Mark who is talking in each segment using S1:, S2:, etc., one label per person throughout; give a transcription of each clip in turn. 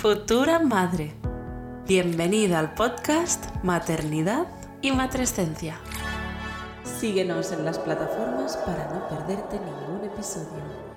S1: Futura madre. Bienvenida al podcast Maternidad y Matrescencia. Síguenos en las plataformas para no perderte ningún episodio.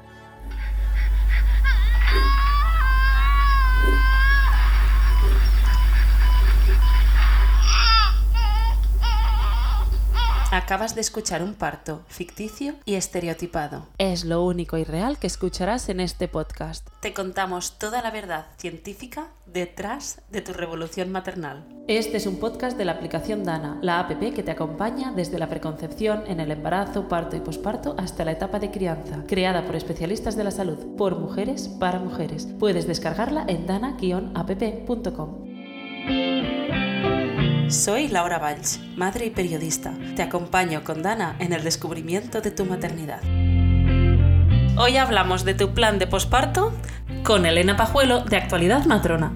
S1: Acabas de escuchar un parto ficticio y estereotipado. Es lo único y real que escucharás en este podcast. Te contamos toda la verdad científica detrás de tu revolución maternal. Este es un podcast de la aplicación Dana, la app que te acompaña desde la preconcepción, en el embarazo, parto y posparto hasta la etapa de crianza, creada por especialistas de la salud, por mujeres, para mujeres. Puedes descargarla en dana-app.com. Soy Laura Valls, madre y periodista. Te acompaño con Dana en el descubrimiento de tu maternidad. Hoy hablamos de tu plan de posparto con Elena Pajuelo de Actualidad Matrona.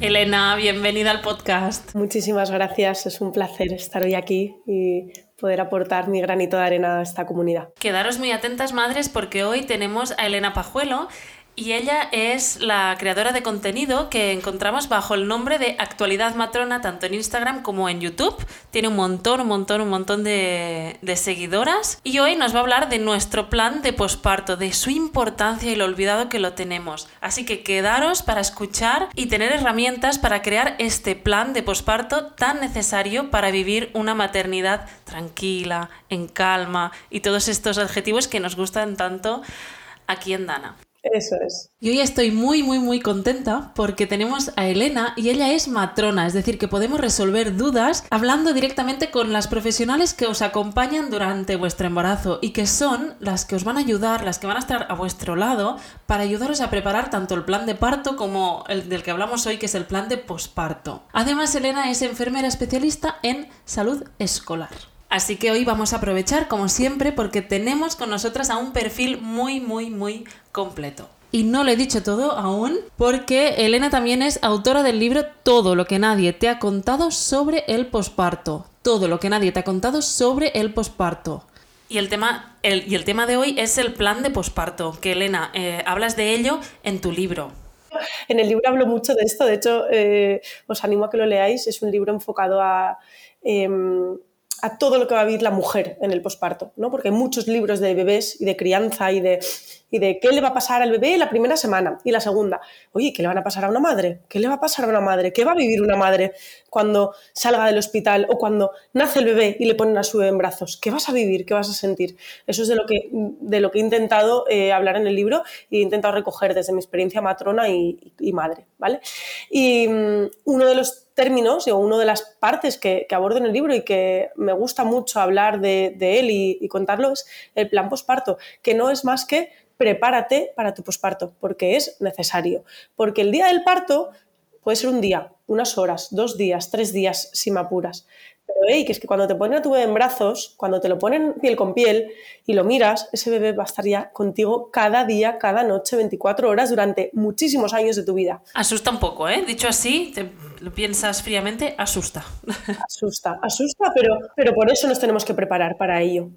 S1: Elena, bienvenida al podcast.
S2: Muchísimas gracias, es un placer estar hoy aquí y poder aportar mi granito de arena a esta comunidad.
S1: Quedaros muy atentas, madres, porque hoy tenemos a Elena Pajuelo. Y ella es la creadora de contenido que encontramos bajo el nombre de Actualidad Matrona, tanto en Instagram como en YouTube. Tiene un montón, un montón, un montón de, de seguidoras. Y hoy nos va a hablar de nuestro plan de posparto, de su importancia y lo olvidado que lo tenemos. Así que quedaros para escuchar y tener herramientas para crear este plan de posparto tan necesario para vivir una maternidad tranquila, en calma y todos estos adjetivos que nos gustan tanto aquí en Dana.
S2: Eso es.
S1: Y hoy estoy muy, muy, muy contenta porque tenemos a Elena y ella es matrona, es decir, que podemos resolver dudas hablando directamente con las profesionales que os acompañan durante vuestro embarazo y que son las que os van a ayudar, las que van a estar a vuestro lado para ayudaros a preparar tanto el plan de parto como el del que hablamos hoy, que es el plan de posparto. Además, Elena es enfermera especialista en salud escolar. Así que hoy vamos a aprovechar, como siempre, porque tenemos con nosotras a un perfil muy, muy, muy completo. Y no lo he dicho todo aún, porque Elena también es autora del libro Todo lo que nadie te ha contado sobre el posparto. Todo lo que nadie te ha contado sobre el posparto. Y el tema, y el tema de hoy es el plan de posparto, que Elena, eh, hablas de ello en tu libro.
S2: En el libro hablo mucho de esto, de hecho, eh, os animo a que lo leáis, es un libro enfocado a... Em, a todo lo que va a vivir la mujer en el posparto, ¿no? Porque hay muchos libros de bebés y de crianza y de, y de qué le va a pasar al bebé la primera semana y la segunda. Oye, ¿qué le van a pasar a una madre? ¿Qué le va a pasar a una madre? ¿Qué va a vivir una madre cuando salga del hospital o cuando nace el bebé y le ponen a su bebé en brazos? ¿Qué vas a vivir? ¿Qué vas a sentir? Eso es de lo que, de lo que he intentado eh, hablar en el libro y he intentado recoger desde mi experiencia matrona y, madre, ¿vale? Y um, uno de los términos o una de las partes que, que, abordo en el libro y que me gusta mucho hablar de, de él y, y, contarlo es el plan posparto, que no es más que prepárate para tu posparto, porque es necesario. Porque el día del parto puede ser un día, unas horas, dos días, tres días, si me apuras. Pero hey, que es que cuando te ponen a tu bebé en brazos, cuando te lo ponen piel con piel y lo miras, ese bebé va a estar ya contigo cada día, cada noche, 24 horas durante muchísimos años de tu vida.
S1: Asusta un poco, ¿eh? Dicho así, te lo piensas fríamente, asusta.
S2: Asusta, asusta, pero, pero por eso nos tenemos que preparar para ello.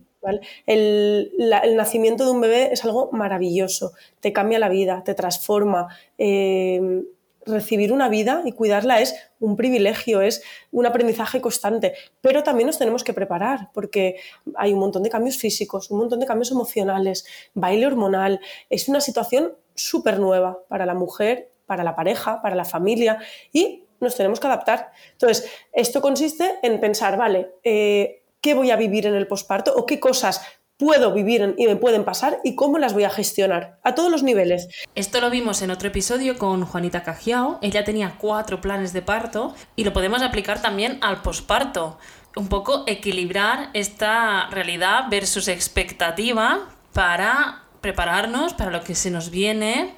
S2: El, nacimiento de un bebé es algo maravilloso, te cambia la vida, te transforma. Eh, recibir una vida y cuidarla es un privilegio, es un aprendizaje constante, pero también nos tenemos que preparar porque hay un montón de cambios físicos, un montón de cambios emocionales, baile hormonal, es una situación súper nueva para la mujer, para la pareja, para la familia y nos tenemos que adaptar. Entonces, esto consiste en pensar, vale, eh, ¿qué voy a vivir en el posparto o qué cosas puedo vivir y me pueden pasar y cómo las voy a gestionar a todos los niveles.
S1: Esto lo vimos en otro episodio con Juanita Cajiao. Ella tenía cuatro planes de parto y lo podemos aplicar también al posparto. Un poco equilibrar esta realidad versus expectativa para prepararnos para lo que se nos viene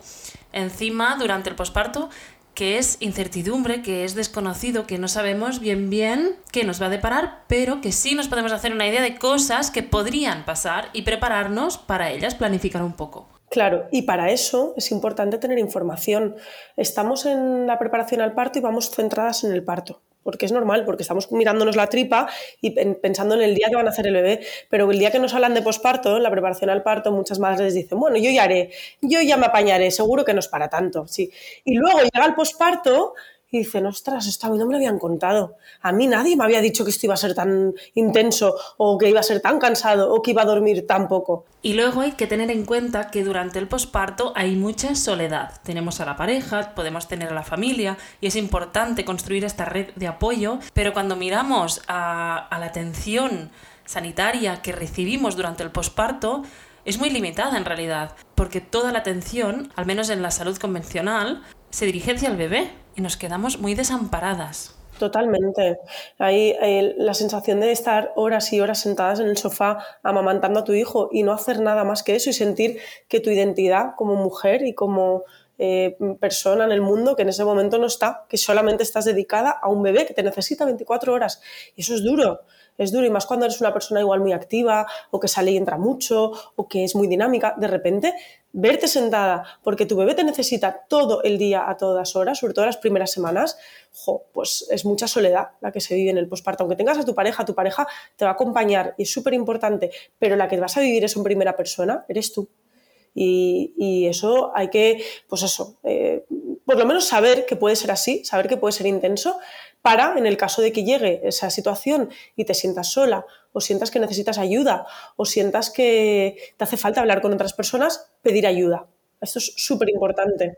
S1: encima durante el posparto que es incertidumbre, que es desconocido, que no sabemos bien bien qué nos va a deparar, pero que sí nos podemos hacer una idea de cosas que podrían pasar y prepararnos para ellas, planificar un poco.
S2: Claro, y para eso es importante tener información. Estamos en la preparación al parto y vamos centradas en el parto, porque es normal, porque estamos mirándonos la tripa y pensando en el día que van a hacer el bebé, pero el día que nos hablan de posparto, la preparación al parto, muchas madres dicen, bueno, yo ya haré, yo ya me apañaré, seguro que no es para tanto, sí. Y luego llega el posparto y dicen, ostras, esto a mí no me lo habían contado. A mí nadie me había dicho que esto iba a ser tan intenso o que iba a ser tan cansado o que iba a dormir tan poco.
S1: Y luego hay que tener en cuenta que durante el posparto hay mucha soledad. Tenemos a la pareja, podemos tener a la familia y es importante construir esta red de apoyo, pero cuando miramos a, a la atención sanitaria que recibimos durante el posparto, es muy limitada en realidad, porque toda la atención, al menos en la salud convencional, se dirige hacia el bebé nos quedamos muy desamparadas.
S2: Totalmente. Hay eh, la sensación de estar horas y horas sentadas en el sofá amamantando a tu hijo y no hacer nada más que eso y sentir que tu identidad como mujer y como eh, persona en el mundo que en ese momento no está, que solamente estás dedicada a un bebé que te necesita 24 horas. Y eso es duro es duro y más cuando eres una persona igual muy activa o que sale y entra mucho o que es muy dinámica, de repente verte sentada porque tu bebé te necesita todo el día a todas horas, sobre todo las primeras semanas, pues es mucha soledad la que se vive en el posparto. Aunque tengas a tu pareja, tu pareja te va a acompañar y es súper importante, pero la que vas a vivir es en primera persona, eres tú. Y, eso hay que, pues eso, eh, por lo menos saber que puede ser así, saber que puede ser intenso, para, en el caso de que llegue esa situación y te sientas sola o sientas que necesitas ayuda o sientas que te hace falta hablar con otras personas, pedir ayuda. Esto es súper importante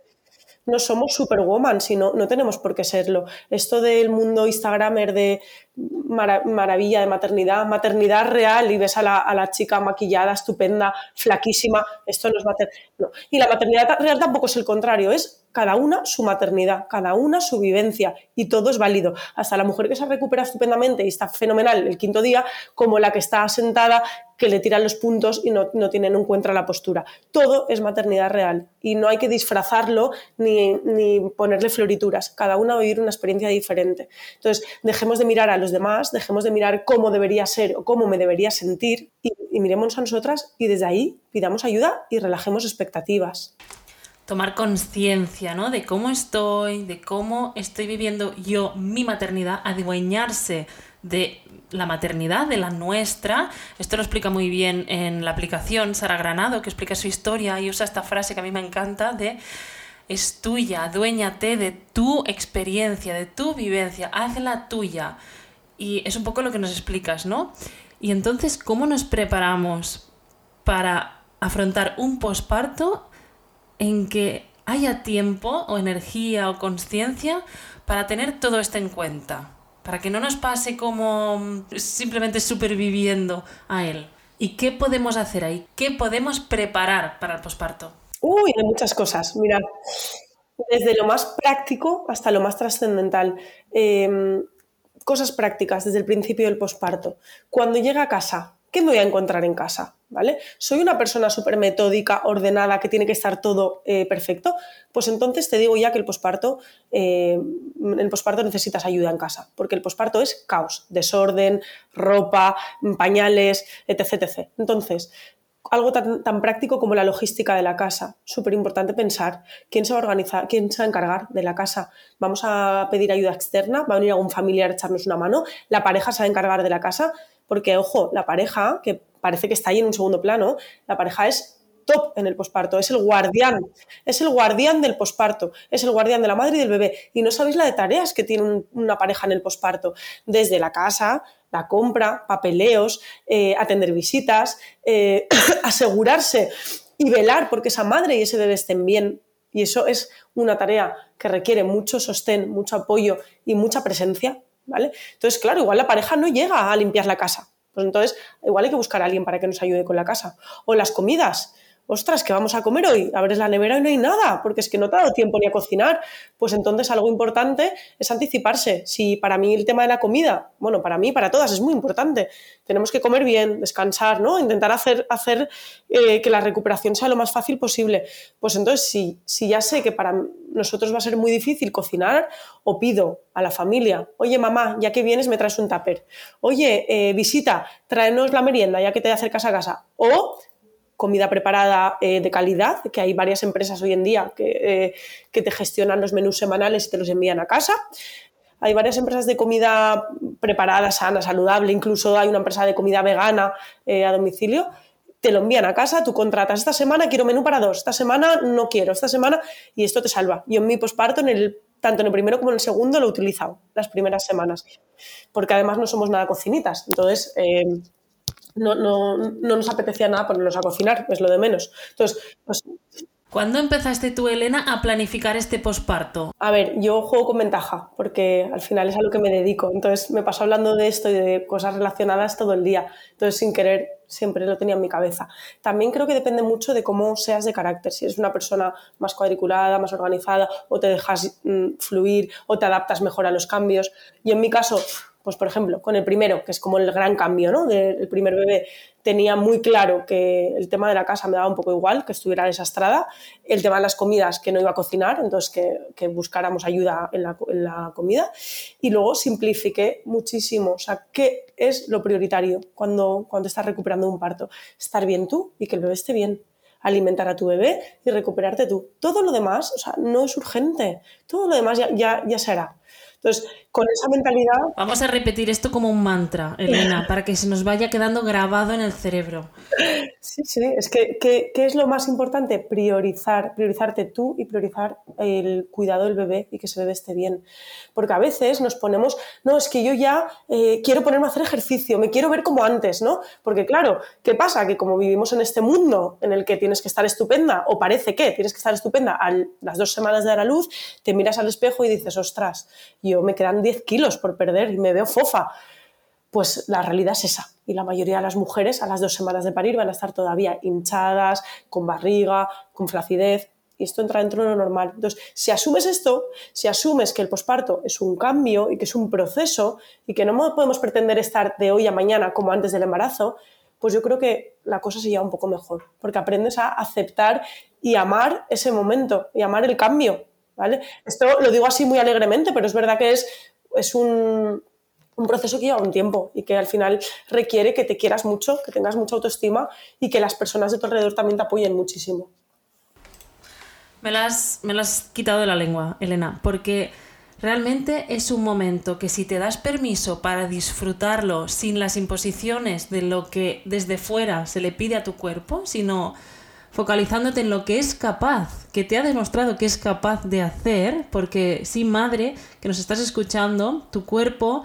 S2: no somos superwoman, sino no tenemos por qué serlo. Esto del mundo Instagramer de maravilla de maternidad, maternidad real y ves a la, chica maquillada, estupenda, flaquísima, esto no es maternidad. Y la maternidad real tampoco es el contrario, es cada una su maternidad, cada una su vivencia y todo es válido. Hasta la mujer que se recupera estupendamente y está fenomenal el quinto día, como la que está sentada, que le tiran los puntos y no, no tiene en cuenta la postura. Todo es maternidad real y no hay que disfrazarlo ni, ponerle florituras. Cada una va a vivir una experiencia diferente. Entonces, dejemos de mirar a los demás, dejemos de mirar cómo debería ser o cómo me debería sentir y, y miremos a nosotras y desde ahí pidamos ayuda y relajemos expectativas
S1: tomar conciencia, ¿no? De cómo estoy, de cómo estoy viviendo yo mi maternidad, adueñarse de la maternidad, de la nuestra. Esto lo explica muy bien en la aplicación Sara Granado, que explica su historia y usa esta frase que a mí me encanta de es tuya, aduéñate de tu experiencia, de tu vivencia, hazla tuya. Y es un poco lo que nos explicas, ¿no? Y entonces, ¿cómo nos preparamos para afrontar un posparto en que haya tiempo o energía o conciencia para tener todo esto en cuenta, para que no nos pase como simplemente superviviendo a él. ¿Y qué podemos hacer ahí? ¿Qué podemos preparar para el posparto?
S2: Uy, hay muchas cosas. Mira, desde lo más práctico hasta lo más trascendental. Em, cosas prácticas desde el principio del posparto. Cuando llega a casa, ¿qué me voy a encontrar en casa? ¿Vale? ¿Soy una persona súper metódica, ordenada, que tiene que estar todo eh, perfecto? Pues entonces te digo ya que el posparto, eh, el posparto necesitas ayuda en casa, porque el posparto es caos, desorden, ropa, pañales, etc. Entonces, algo tan, tan, práctico como la logística de la casa. Súper importante pensar quién se va a organizar, quién se va a encargar de la casa. Vamos a pedir ayuda externa, va a venir algún familiar a echarnos una mano, la pareja se va a encargar de la casa porque, ojo, la pareja, que parece que está ahí en un segundo plano, la pareja es top en el posparto, es el guardián, es el guardián del posparto, es el guardián de la madre y del bebé. Y no sabéis la de tareas que tiene una pareja en el posparto, desde la casa, la compra, papeleos, eh, atender visitas, eh, asegurarse y velar porque esa madre y ese bebé estén bien. Y eso es una tarea que requiere mucho sostén, mucho apoyo y mucha presencia ¿vale? Entonces, claro, igual la pareja no llega a limpiar la casa. Pues entonces, igual hay que buscar a alguien para que nos ayude con la casa. O las comidas ostras, ¿qué vamos a comer hoy? Abres la nevera y no hay nada, porque es que no te ha dado tiempo ni a cocinar. Pues entonces algo importante es anticiparse. Si para mí el tema de la comida, bueno, para mí, para todas, es muy importante. Tenemos que comer bien, descansar, ¿no? Intentar hacer, hacer eh, que la recuperación sea lo más fácil posible. Pues entonces, si, si ya sé que para nosotros va a ser muy difícil cocinar, o pido a la familia, oye mamá, ya que vienes me traes un tupper. Oye, eh, visita, tráenos la merienda ya que te acercas a casa. O comida preparada eh, de calidad, que hay varias empresas hoy en día que, eh, que, te gestionan los menús semanales y te los envían a casa. hay varias empresas de comida preparada, sana, saludable, incluso hay una empresa de comida vegana eh, a domicilio, te lo envían a casa, tú contratas esta semana, quiero menú para dos, esta semana no quiero, esta semana, y esto te salva. Yo en mi posparto, en el, tanto en el primero como en el segundo, lo he utilizado las primeras semanas, porque además no somos nada cocinitas, entonces no, no, no, nos apetecía nada ponernos a cocinar, es lo de menos. Entonces, pues,
S1: ¿Cuándo empezaste tú, Elena, a planificar este posparto?
S2: A ver, yo juego con ventaja, porque al final es a lo que me dedico. Entonces me paso hablando de esto y de cosas relacionadas todo el día. Entonces, sin querer, siempre lo tenía en mi cabeza. También creo que depende mucho de cómo seas de carácter. Si eres una persona más cuadriculada, más organizada, o te dejas mm, fluir, o te adaptas mejor a los cambios. Y en mi caso, pues por ejemplo, con el primero, que es como el gran cambio, ¿no? Del primer bebé, tenía muy claro que el tema de la casa me daba un poco igual, que estuviera desastrada, el tema de las comidas, que no iba a cocinar, entonces que, buscáramos ayuda en la, comida, y luego simplifiqué muchísimo, o sea, ¿qué es lo prioritario cuando, cuando estás recuperando un parto? Estar bien tú y que el bebé esté bien, alimentar a tu bebé y recuperarte tú. Todo lo demás, o sea, no es urgente, todo lo demás ya, ya, ya será. Entonces, con esa mentalidad...
S1: Vamos a repetir esto como un mantra, Elena, para que se nos vaya quedando grabado en el cerebro.
S2: Sí, sí, es que ¿qué es lo más importante? Priorizar, priorizarte tú y priorizar el cuidado del bebé y que ese bebé esté bien. Porque a veces nos ponemos, no, es que yo ya eh, quiero ponerme a hacer ejercicio, me quiero ver como antes, ¿no? Porque claro, ¿qué pasa? Que como vivimos en este mundo en el que tienes que estar estupenda, o parece que tienes que estar estupenda a las dos semanas de dar a luz, te miras al espejo y dices, ostras, yo me quedan 10 kilos por perder y me veo fofa. Pues la realidad es esa. Y la mayoría de las mujeres a las dos semanas de parir van a estar todavía hinchadas, con barriga, con flacidez. Y esto entra dentro de lo normal. Entonces, si asumes esto, si asumes que el posparto es un cambio y que es un proceso y que no podemos pretender estar de hoy a mañana como antes del embarazo, pues yo creo que la cosa se lleva un poco mejor, porque aprendes a aceptar y amar ese momento y amar el cambio, Esto lo digo así muy alegremente, pero es verdad que es, es un, proceso que lleva un tiempo y que al final requiere que te quieras mucho, que tengas mucha autoestima y que las personas de tu alrededor también te apoyen muchísimo.
S1: Me las, me las has quitado de la lengua, Elena, porque realmente es un momento que si te das permiso para disfrutarlo sin las imposiciones de lo que desde fuera se le pide a tu cuerpo, sino focalizándote en lo que es capaz, que te ha demostrado que es capaz de hacer, porque sí, madre, que nos estás escuchando, tu cuerpo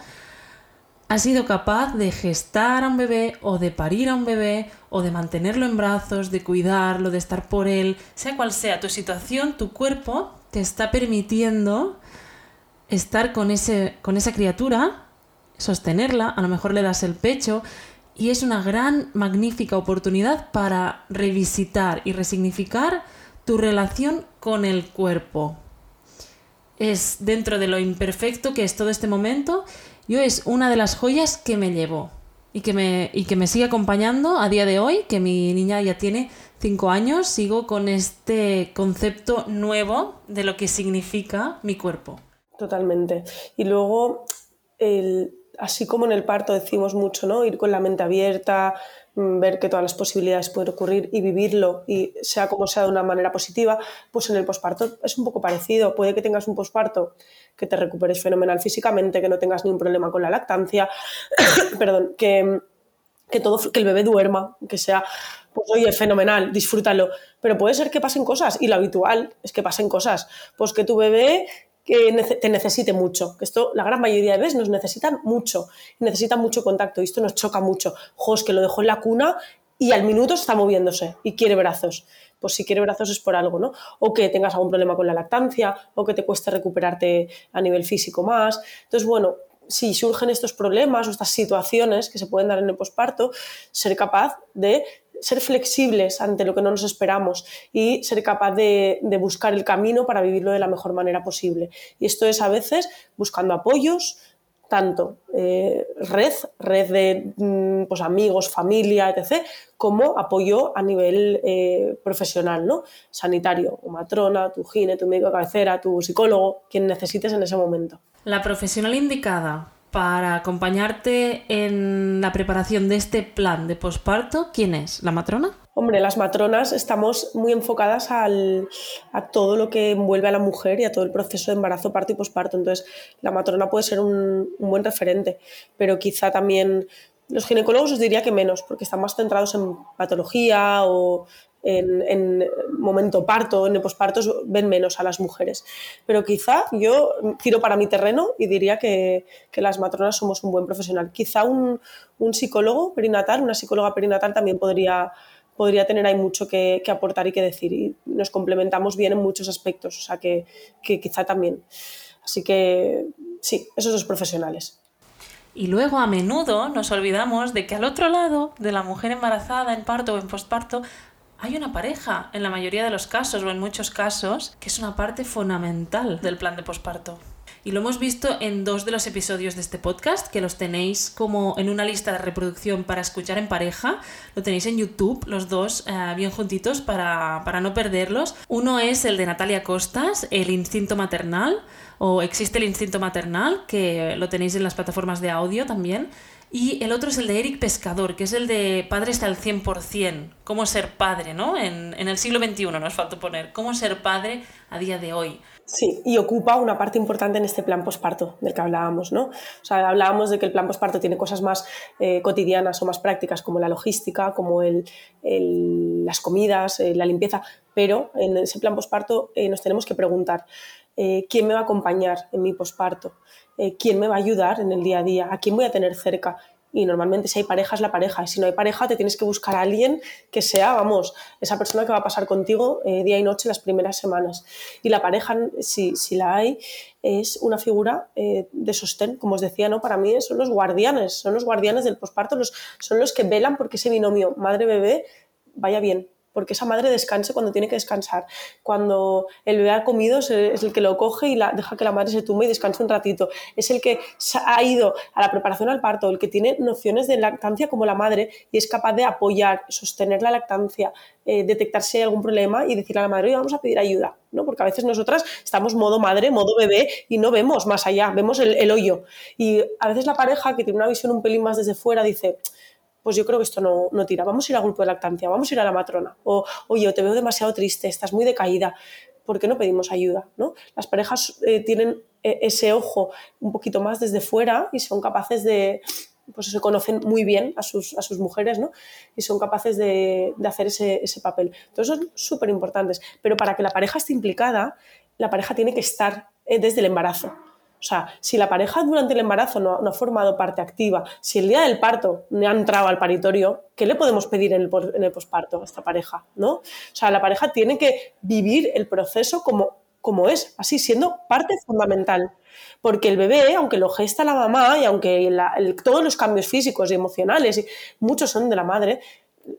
S1: ha sido capaz de gestar a un bebé o de parir a un bebé o de mantenerlo en brazos, de cuidarlo, de estar por él, sea cual sea tu situación, tu cuerpo te está permitiendo estar con, ese, con esa criatura, sostenerla, a lo mejor le das el pecho y es una gran, magnífica oportunidad para revisitar y resignificar tu relación con el cuerpo. Es dentro de lo imperfecto que es todo este momento, yo es una de las joyas que me llevo y que me, y que me sigue acompañando a día de hoy, que mi niña ya tiene cinco años, sigo con este concepto nuevo de lo que significa mi cuerpo.
S2: Totalmente. Y luego el, así como en el parto decimos mucho, ¿no? Ir con la mente abierta, mm, ver que todas las posibilidades pueden ocurrir y vivirlo y sea como sea de una manera positiva, pues en el posparto es un poco parecido. Puede que tengas un posparto que te recuperes fenomenal físicamente, que no tengas ningún problema con la lactancia, perdón, que, que, todo, que el bebé duerma, que sea, pues oye, fenomenal, disfrútalo. Pero puede ser que pasen cosas y lo habitual es que pasen cosas. Pues que tu bebé que te necesite mucho. Que esto, la gran mayoría de veces nos necesitan mucho, necesitan mucho contacto y esto nos choca mucho. Jos, que lo dejó en la cuna y al minuto está moviéndose y quiere brazos. Pues si quiere brazos es por algo, ¿no? O que tengas algún problema con la lactancia, o que te cueste recuperarte a nivel físico más. Entonces, bueno, si surgen estos problemas o estas situaciones que se pueden dar en el posparto, ser capaz de ser flexibles ante lo que no nos esperamos y ser capaz de, buscar el camino para vivirlo de la mejor manera posible. Y esto es a veces buscando apoyos, tanto eh, red, red de mm, pues, amigos, familia, etc., como apoyo a nivel eh, profesional, ¿no? Sanitario, o matrona, tu gine, tu médico de cabecera, tu psicólogo, quien necesites en ese momento.
S1: La profesional indicada para acompañarte en la preparación de este plan de posparto, ¿quién es? ¿La matrona?
S2: Hombre, las matronas estamos muy enfocadas al, a todo lo que envuelve a la mujer y a todo el proceso de embarazo, parto y posparto. Entonces, la matrona puede ser un, un buen referente, pero quizá también los ginecólogos os diría que menos, porque están más centrados en patología o en, momento parto, en el posparto, ven menos a las mujeres. Pero quizá yo tiro para mi terreno y diría que, las matronas somos un buen profesional. Quizá un, psicólogo perinatal, una psicóloga perinatal también podría, podría tener ahí mucho que, aportar y que decir. Y nos complementamos bien en muchos aspectos, o sea que, que quizá también. Así que sí, esos dos profesionales.
S1: Y luego a menudo nos olvidamos de que al otro lado de la mujer embarazada en parto o en posparto hay una pareja, en la mayoría de los casos o en muchos casos, que es una parte fundamental del plan de posparto. Y lo hemos visto en dos de los episodios de este podcast, que los tenéis como en una lista de reproducción para escuchar en pareja. Lo tenéis en YouTube, los dos eh, bien juntitos para, para no perderlos. Uno es el de Natalia Costas, El instinto maternal, o Existe el instinto maternal, que lo tenéis en las plataformas de audio también. Y el otro es el de Eric Pescador, que es el de Padres al 100%, cómo ser padre, ¿no? En, en el siglo XXI nos falta poner, cómo ser padre a día de hoy.
S2: Sí, y ocupa una parte importante en este plan posparto del que hablábamos, ¿no? O sea, hablábamos de que el plan posparto tiene cosas más eh, cotidianas o más prácticas, como la logística, como el, las comidas, eh, la limpieza, pero en ese plan posparto eh, nos tenemos que preguntar, ¿quién me va a acompañar en mi posparto? quién me va a ayudar en el día a día, a quién voy a tener cerca. Y normalmente si hay pareja es la pareja. Y si no hay pareja te tienes que buscar a alguien que sea, vamos, esa persona que va a pasar contigo eh, día y noche las primeras semanas. Y la pareja, si, si la hay, es una figura eh, de sostén, como os decía, ¿no? Para mí son los guardianes, son los guardianes del posparto, son los que velan porque ese binomio madre-bebé vaya bien, porque esa madre descanse cuando tiene que descansar. Cuando el bebé ha comido es el que lo coge y la, deja que la madre se tumbe y descanse un ratito. Es el que ha ido a la preparación al parto, el que tiene nociones de lactancia como la madre y es capaz de apoyar, sostener la lactancia, eh, detectar si hay algún problema y decirle a la madre, vamos a pedir ayuda, ¿no? Porque a veces nosotras estamos modo madre, modo bebé y no vemos más allá, vemos el, el hoyo. Y a veces la pareja que tiene una visión un pelín más desde fuera dice, pues yo creo que esto no, no tira, vamos a ir al grupo de lactancia, vamos a ir a la matrona, o oye, te veo demasiado triste, estás muy decaída, ¿por qué no pedimos ayuda? ¿no? Las parejas eh, tienen eh, ese ojo un poquito más desde fuera y son capaces de, pues se conocen muy bien a sus, a sus mujeres, ¿no? Y son capaces de, de hacer ese, ese, papel. Entonces son súper importantes. Pero para que la pareja esté implicada, la pareja tiene que estar eh, desde el embarazo. O sea, si la pareja durante el embarazo no, ha formado parte activa, si el día del parto no ha entrado al paritorio, ¿qué le podemos pedir en el, posparto a esta pareja? ¿no? O sea, la pareja tiene que vivir el proceso como, es, así siendo parte fundamental. Porque el bebé, aunque lo gesta la mamá y aunque todos los cambios físicos y emocionales, y muchos son de la madre,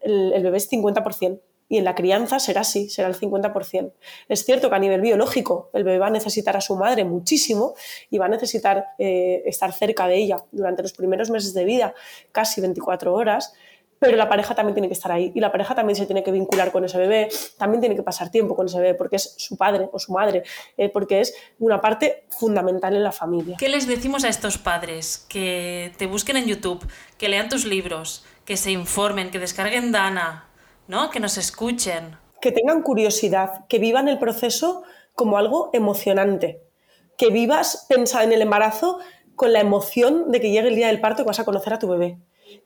S2: el, el bebé es 50% y en la crianza será así, será el 50%. Es cierto que a nivel biológico el bebé va a necesitar a su madre muchísimo y va a necesitar eh, estar cerca de ella durante los primeros meses de vida, casi 24 horas, pero la pareja también tiene que estar ahí y la pareja también se tiene que vincular con ese bebé, también tiene que pasar tiempo con ese bebé porque es su padre o su madre, eh, porque es una parte fundamental en la familia.
S1: ¿Qué les decimos a estos padres? Que te busquen en YouTube, que lean tus libros, que se informen, que descarguen Dana, ¿no? Que nos escuchen.
S2: Que tengan curiosidad, que vivan el proceso como algo emocionante. Que vivas, pensa en el embarazo con la emoción de que llegue el día del parto y vas a conocer a tu bebé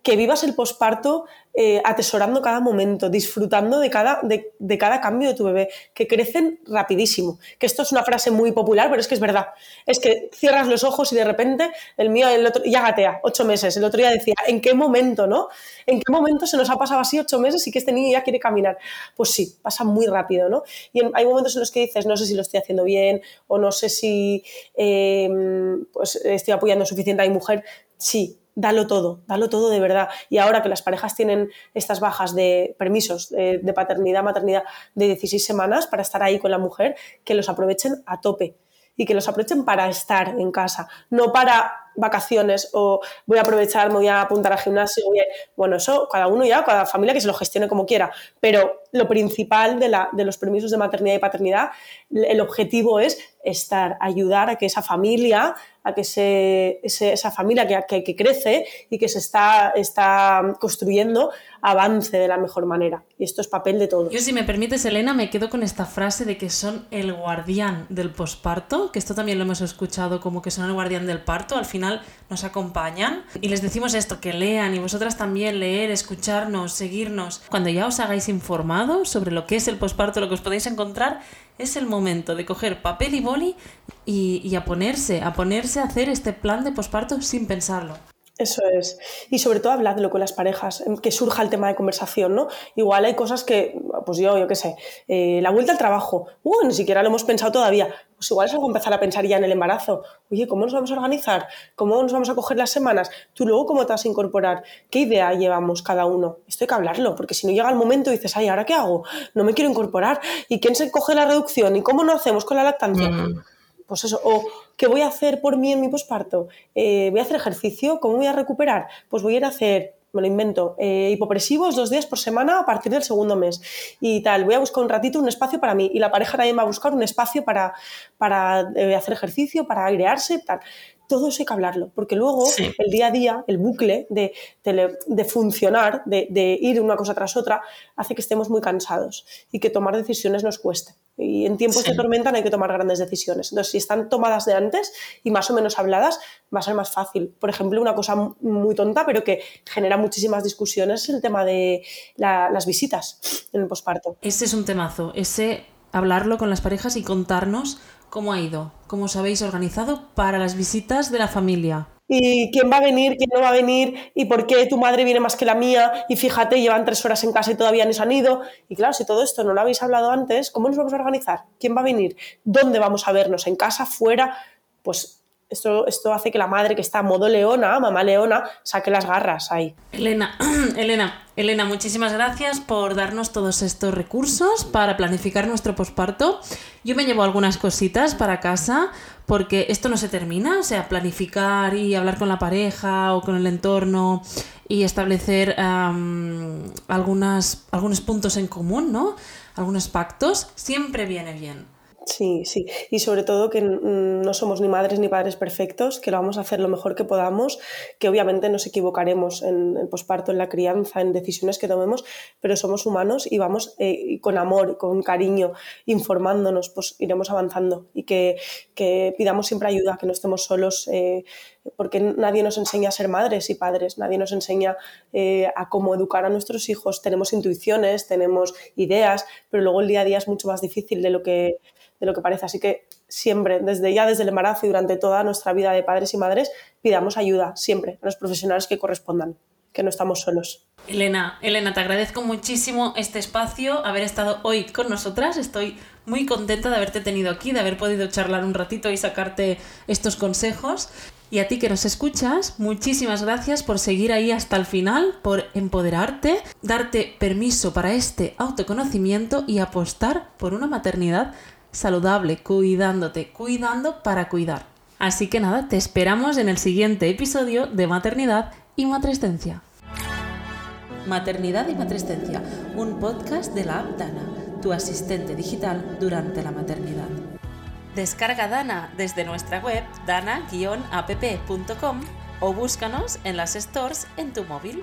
S2: que vivas el posparto eh, atesorando cada momento, disfrutando de cada, de, cada cambio de tu bebé, que crecen rapidísimo. Que esto es una frase muy popular, pero es que es verdad. Es que cierras los ojos y de repente el mío el otro, ya gatea, ocho meses. El otro día decía, ¿en qué momento, no? ¿En qué momento se nos ha pasado así ocho meses y que este niño ya quiere caminar? Pues sí, pasa muy rápido, ¿no? Y hay momentos en los que dices, no sé si lo estoy haciendo bien o no sé si em, pues estoy apoyando suficiente a mi mujer. Sí, dalo todo, dalo todo de verdad. Y ahora que las parejas tienen estas bajas de permisos de, paternidad, maternidad de 16 semanas para estar ahí con la mujer, que los aprovechen a tope y que los aprovechen para estar en casa, no para vacaciones o voy a aprovechar, me voy a apuntar al gimnasio. Bueno, eso cada uno ya, cada familia que se lo gestione como quiera, pero lo principal de, los permisos de maternidad y paternidad, el objetivo es estar, ayudar a que esa familia, a que esa familia que, que, crece y que se está, está construyendo, avance de la mejor manera. Y esto es papel de todos.
S1: Yo, si me permites, Elena, me quedo con esta frase de que son el guardián del posparto, que esto también lo hemos escuchado como que son el guardián del parto. Al final nos acompañan y les decimos esto, que lean y vosotras también leer, escucharnos, seguirnos. Cuando ya os hagáis informados sobre lo que es el posparto, lo que os podéis encontrar, es el momento de coger papel y boli y, a ponerse, a ponerse a hacer este plan de posparto sin pensarlo.
S2: Eso es. Y sobre todo habladlo con las parejas, que surja el tema de conversación, ¿no? Igual hay cosas que, pues yo, yo qué sé, eh, la vuelta al trabajo, uh, ni siquiera lo hemos pensado todavía. Pues igual es algo empezar a pensar ya en el embarazo. Oye, ¿cómo nos vamos a organizar? ¿Cómo nos vamos a coger las semanas? Tú luego, ¿cómo te vas a incorporar? ¿Qué idea llevamos cada uno? Esto hay que hablarlo, porque si no llega el momento y dices, ay, ¿ahora qué hago? No me quiero incorporar. ¿Y quién se coge la reducción? ¿Y cómo no hacemos con la lactancia? Mm pues eso, o ¿qué voy a hacer por mí en mi posparto? Eh, ¿Voy a hacer ejercicio? ¿Cómo voy a recuperar? Pues voy a ir a hacer, me lo invento, eh, hipopresivos dos días por semana a partir del segundo mes y tal. Voy a buscar un ratito, un espacio para mí y la pareja también va a buscar un espacio para, para eh, hacer ejercicio, para airearse, tal todo eso hay que hablarlo, porque luego el día a día, el bucle de, de, funcionar, de, de, ir una cosa tras otra, hace que estemos muy cansados y que tomar decisiones nos cueste. Y en tiempos de tormenta no hay que tomar grandes decisiones. Entonces, si están tomadas de antes y más o menos habladas, va a ser más fácil. Por ejemplo, una cosa muy tonta, pero que genera muchísimas discusiones, es el tema de las visitas en el posparto.
S1: Ese es un temazo, ese hablarlo con las parejas y contarnos ¿Cómo ha ido? ¿Cómo os habéis organizado para las visitas de la familia?
S2: Y quién va a venir, quién no va a venir, y por qué tu madre viene más que la mía, y fíjate, llevan tres horas en casa y todavía no se han ido. Y claro, si todo esto no lo habéis hablado antes, ¿cómo nos vamos a organizar? ¿Quién va a venir? ¿Dónde vamos a vernos? ¿En casa? ¿Fuera? Pues esto, esto hace que la madre que está a modo leona, mamá leona, saque las garras ahí.
S1: Elena, Elena, Elena, muchísimas gracias por darnos todos estos recursos para planificar nuestro posparto. Yo me llevo algunas cositas para casa porque esto no se termina, o sea, planificar y hablar con la pareja o con el entorno y establecer algunas, algunos puntos en común, ¿no? Algunos pactos, siempre viene bien.
S2: Sí, sí. Y sobre todo que no somos ni madres ni padres perfectos, que lo vamos a hacer lo mejor que podamos, que obviamente nos equivocaremos en el posparto, en la crianza, en decisiones que tomemos, pero somos humanos y vamos eh, con amor, con cariño, informándonos, pues iremos avanzando y que, pidamos siempre ayuda, que no estemos solos. Eh, porque nadie nos enseña a ser madres y padres, nadie nos enseña eh, a cómo educar a nuestros hijos. Tenemos intuiciones, tenemos ideas, pero luego el día a día es mucho más difícil de lo que, de lo que parece. Así que siempre, desde ya desde el embarazo y durante toda nuestra vida de padres y madres, pidamos ayuda siempre a los profesionales que correspondan, que no estamos solos.
S1: Elena, Elena, te agradezco muchísimo este espacio, haber estado hoy con nosotras. Estoy muy contenta de haberte tenido aquí, de haber podido charlar un ratito y sacarte estos consejos. Y a ti que nos escuchas, muchísimas gracias por seguir ahí hasta el final, por empoderarte, darte permiso para este autoconocimiento y apostar por una maternidad saludable, cuidándote, cuidando para cuidar. Así que nada, te esperamos en el siguiente episodio de Maternidad y Matrescencia. Maternidad y Matrescencia, un podcast de la app Dana, tu asistente digital durante la maternidad. Descarga Dana desde nuestra web dana-app.com o búscanos en las stores en tu móvil.